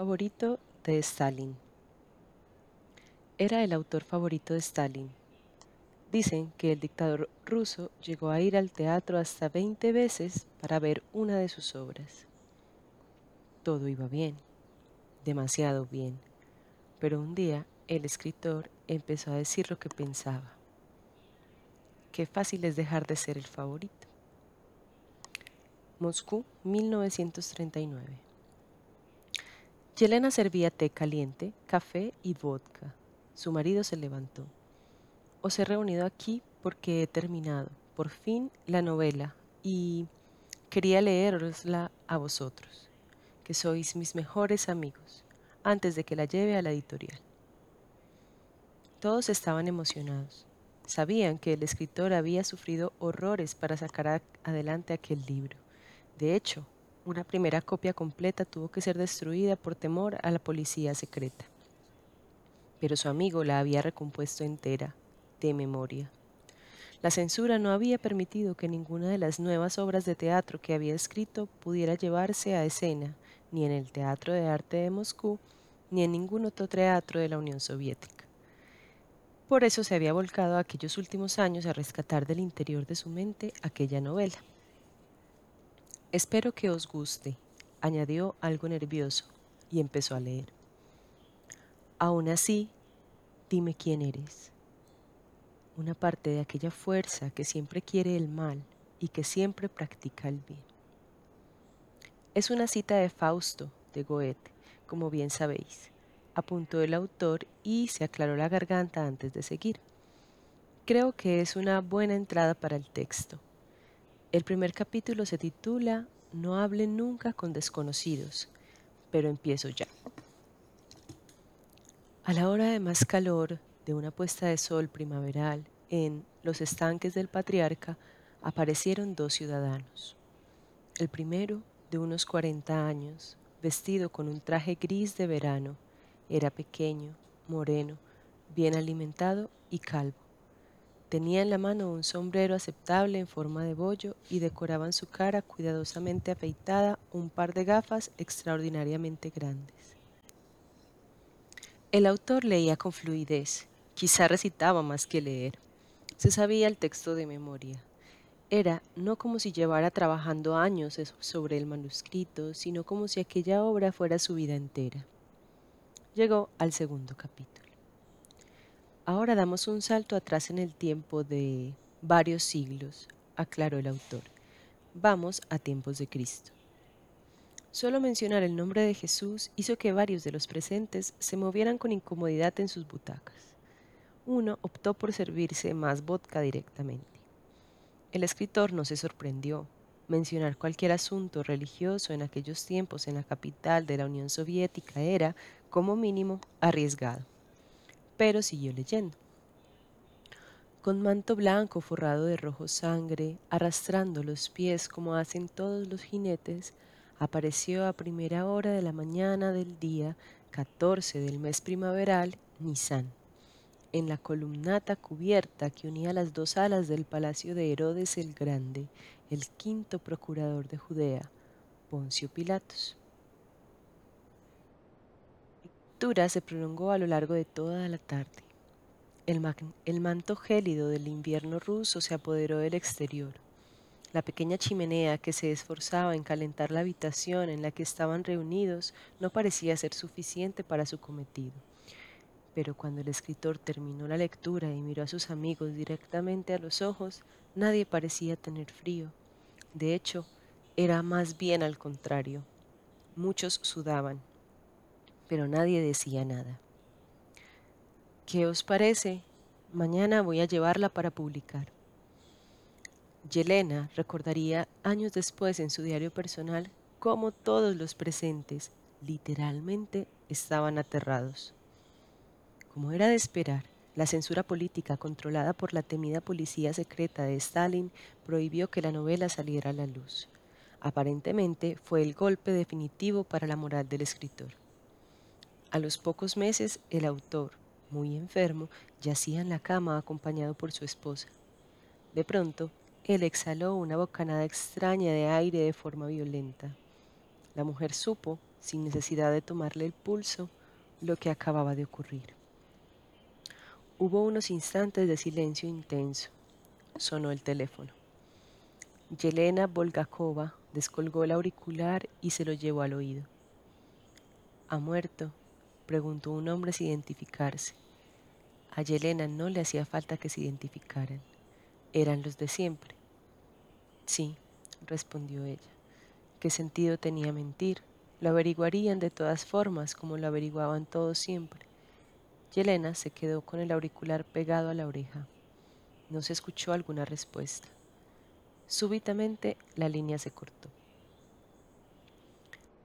favorito de Stalin. Era el autor favorito de Stalin. Dicen que el dictador ruso llegó a ir al teatro hasta 20 veces para ver una de sus obras. Todo iba bien, demasiado bien, pero un día el escritor empezó a decir lo que pensaba. Qué fácil es dejar de ser el favorito. Moscú, 1939. Yelena servía té caliente, café y vodka. Su marido se levantó. Os he reunido aquí porque he terminado, por fin, la novela y quería leerosla a vosotros, que sois mis mejores amigos, antes de que la lleve a la editorial. Todos estaban emocionados. Sabían que el escritor había sufrido horrores para sacar adelante aquel libro de hecho, una primera copia completa tuvo que ser destruida por temor a la policía secreta. Pero su amigo la había recompuesto entera, de memoria. La censura no había permitido que ninguna de las nuevas obras de teatro que había escrito pudiera llevarse a escena, ni en el Teatro de Arte de Moscú, ni en ningún otro teatro de la Unión Soviética. Por eso se había volcado aquellos últimos años a rescatar del interior de su mente aquella novela. Espero que os guste, añadió algo nervioso, y empezó a leer. Aún así, dime quién eres. Una parte de aquella fuerza que siempre quiere el mal y que siempre practica el bien. Es una cita de Fausto, de Goethe, como bien sabéis, apuntó el autor y se aclaró la garganta antes de seguir. Creo que es una buena entrada para el texto el primer capítulo se titula No hable nunca con desconocidos, pero empiezo ya. A la hora de más calor de una puesta de sol primaveral en los estanques del patriarca aparecieron dos ciudadanos. El primero, de unos 40 años, vestido con un traje gris de verano, era pequeño, moreno, bien alimentado y calvo. Tenía en la mano un sombrero aceptable en forma de bollo y decoraban su cara cuidadosamente afeitada un par de gafas extraordinariamente grandes. El autor leía con fluidez, quizá recitaba más que leer. Se sabía el texto de memoria. Era no como si llevara trabajando años sobre el manuscrito, sino como si aquella obra fuera su vida entera. Llegó al segundo capítulo. Ahora damos un salto atrás en el tiempo de varios siglos, aclaró el autor. Vamos a tiempos de Cristo. Solo mencionar el nombre de Jesús hizo que varios de los presentes se movieran con incomodidad en sus butacas. Uno optó por servirse más vodka directamente. El escritor no se sorprendió. Mencionar cualquier asunto religioso en aquellos tiempos en la capital de la Unión Soviética era, como mínimo, arriesgado pero siguió leyendo. Con manto blanco forrado de rojo sangre, arrastrando los pies como hacen todos los jinetes, apareció a primera hora de la mañana del día 14 del mes primaveral Nisan, en la columnata cubierta que unía las dos alas del palacio de Herodes el Grande, el quinto procurador de Judea, Poncio Pilatos se prolongó a lo largo de toda la tarde. El manto gélido del invierno ruso se apoderó del exterior. La pequeña chimenea que se esforzaba en calentar la habitación en la que estaban reunidos no parecía ser suficiente para su cometido. Pero cuando el escritor terminó la lectura y miró a sus amigos directamente a los ojos, nadie parecía tener frío. De hecho, era más bien al contrario. Muchos sudaban pero nadie decía nada. ¿Qué os parece? Mañana voy a llevarla para publicar. Yelena recordaría años después en su diario personal cómo todos los presentes literalmente estaban aterrados. Como era de esperar, la censura política controlada por la temida policía secreta de Stalin prohibió que la novela saliera a la luz. Aparentemente fue el golpe definitivo para la moral del escritor. A los pocos meses, el autor, muy enfermo, yacía en la cama acompañado por su esposa. De pronto, él exhaló una bocanada extraña de aire de forma violenta. La mujer supo, sin necesidad de tomarle el pulso, lo que acababa de ocurrir. Hubo unos instantes de silencio intenso. Sonó el teléfono. Yelena Volgakova descolgó el auricular y se lo llevó al oído. ¿Ha muerto? Preguntó un hombre sin identificarse. A Yelena no le hacía falta que se identificaran. Eran los de siempre. Sí, respondió ella. ¿Qué sentido tenía mentir? Lo averiguarían de todas formas, como lo averiguaban todos siempre. Yelena se quedó con el auricular pegado a la oreja. No se escuchó alguna respuesta. Súbitamente la línea se cortó.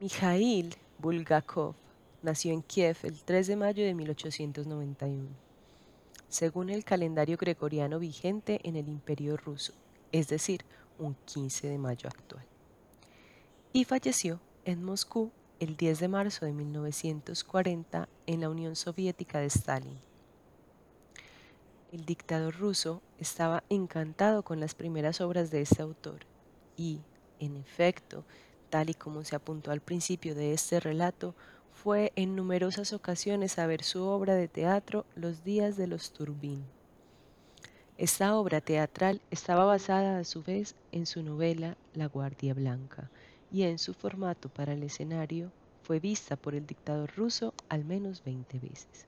Mijail Bulgakov nació en Kiev el 3 de mayo de 1891, según el calendario gregoriano vigente en el Imperio ruso, es decir, un 15 de mayo actual. Y falleció en Moscú el 10 de marzo de 1940 en la Unión Soviética de Stalin. El dictador ruso estaba encantado con las primeras obras de este autor y, en efecto, tal y como se apuntó al principio de este relato, fue en numerosas ocasiones a ver su obra de teatro Los días de los Turbín. Esta obra teatral estaba basada a su vez en su novela La Guardia Blanca y en su formato para el escenario fue vista por el dictador ruso al menos 20 veces.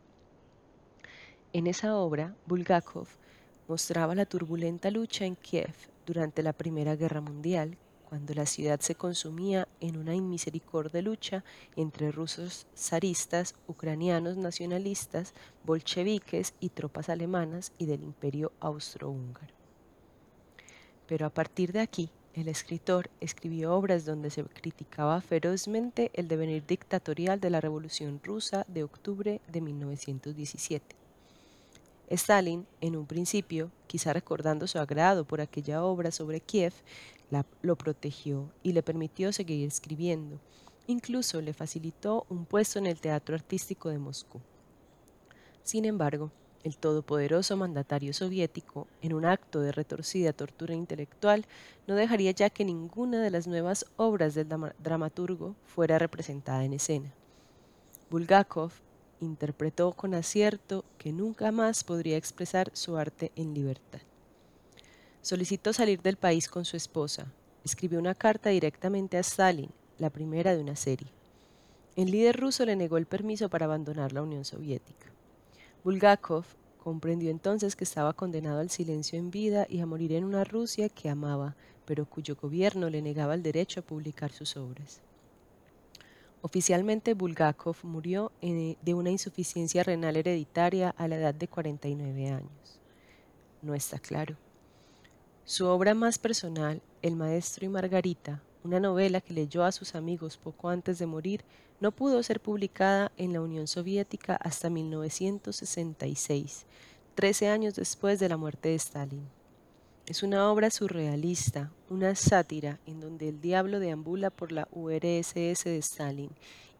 En esa obra, Bulgakov mostraba la turbulenta lucha en Kiev durante la Primera Guerra Mundial cuando la ciudad se consumía en una inmisericordia lucha entre rusos zaristas, ucranianos nacionalistas, bolcheviques y tropas alemanas y del imperio austrohúngaro. Pero a partir de aquí, el escritor escribió obras donde se criticaba ferozmente el devenir dictatorial de la Revolución rusa de octubre de 1917 Stalin, en un principio, quizá recordando su agrado por aquella obra sobre Kiev, lo protegió y le permitió seguir escribiendo. Incluso le facilitó un puesto en el Teatro Artístico de Moscú. Sin embargo, el todopoderoso mandatario soviético, en un acto de retorcida tortura intelectual, no dejaría ya que ninguna de las nuevas obras del dramaturgo fuera representada en escena. Bulgakov interpretó con acierto que nunca más podría expresar su arte en libertad. Solicitó salir del país con su esposa. Escribió una carta directamente a Stalin, la primera de una serie. El líder ruso le negó el permiso para abandonar la Unión Soviética. Bulgakov comprendió entonces que estaba condenado al silencio en vida y a morir en una Rusia que amaba, pero cuyo gobierno le negaba el derecho a publicar sus obras. Oficialmente Bulgakov murió eh, de una insuficiencia renal hereditaria a la edad de 49 años. No está claro. Su obra más personal, El Maestro y Margarita, una novela que leyó a sus amigos poco antes de morir, no pudo ser publicada en la Unión Soviética hasta 1966, 13 años después de la muerte de Stalin. Es una obra surrealista, una sátira en donde el diablo deambula por la URSS de Stalin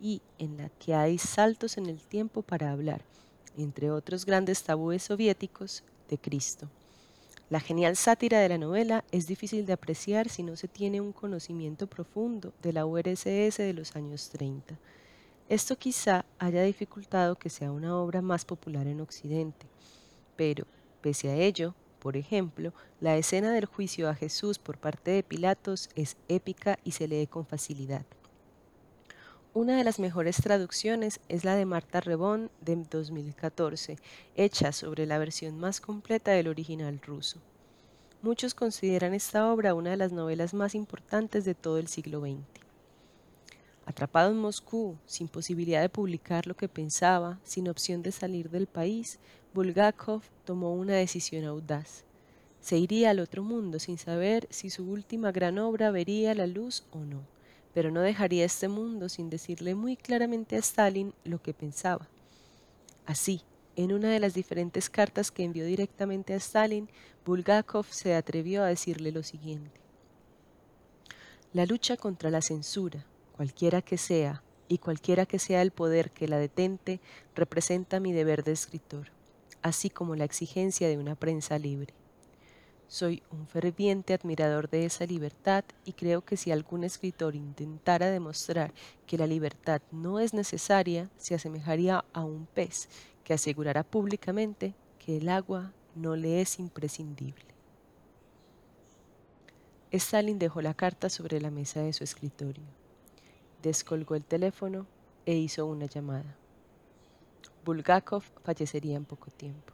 y en la que hay saltos en el tiempo para hablar, entre otros grandes tabúes soviéticos, de Cristo. La genial sátira de la novela es difícil de apreciar si no se tiene un conocimiento profundo de la URSS de los años 30. Esto quizá haya dificultado que sea una obra más popular en Occidente, pero, pese a ello, por ejemplo, la escena del juicio a Jesús por parte de Pilatos es épica y se lee con facilidad. Una de las mejores traducciones es la de Marta Rebón de 2014, hecha sobre la versión más completa del original ruso. Muchos consideran esta obra una de las novelas más importantes de todo el siglo XX. Atrapado en Moscú, sin posibilidad de publicar lo que pensaba, sin opción de salir del país, Bulgakov tomó una decisión audaz. Se iría al otro mundo sin saber si su última gran obra vería la luz o no, pero no dejaría este mundo sin decirle muy claramente a Stalin lo que pensaba. Así, en una de las diferentes cartas que envió directamente a Stalin, Bulgakov se atrevió a decirle lo siguiente. La lucha contra la censura, cualquiera que sea, y cualquiera que sea el poder que la detente, representa mi deber de escritor así como la exigencia de una prensa libre. Soy un ferviente admirador de esa libertad y creo que si algún escritor intentara demostrar que la libertad no es necesaria, se asemejaría a un pez que asegurará públicamente que el agua no le es imprescindible. Stalin dejó la carta sobre la mesa de su escritorio, descolgó el teléfono e hizo una llamada. Bulgakov fallecería en poco tiempo.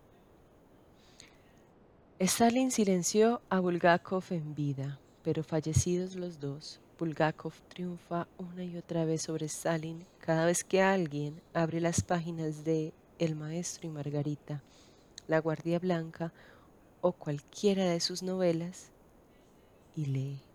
Stalin silenció a Bulgakov en vida, pero fallecidos los dos, Bulgakov triunfa una y otra vez sobre Stalin cada vez que alguien abre las páginas de El Maestro y Margarita, La Guardia Blanca o cualquiera de sus novelas y lee.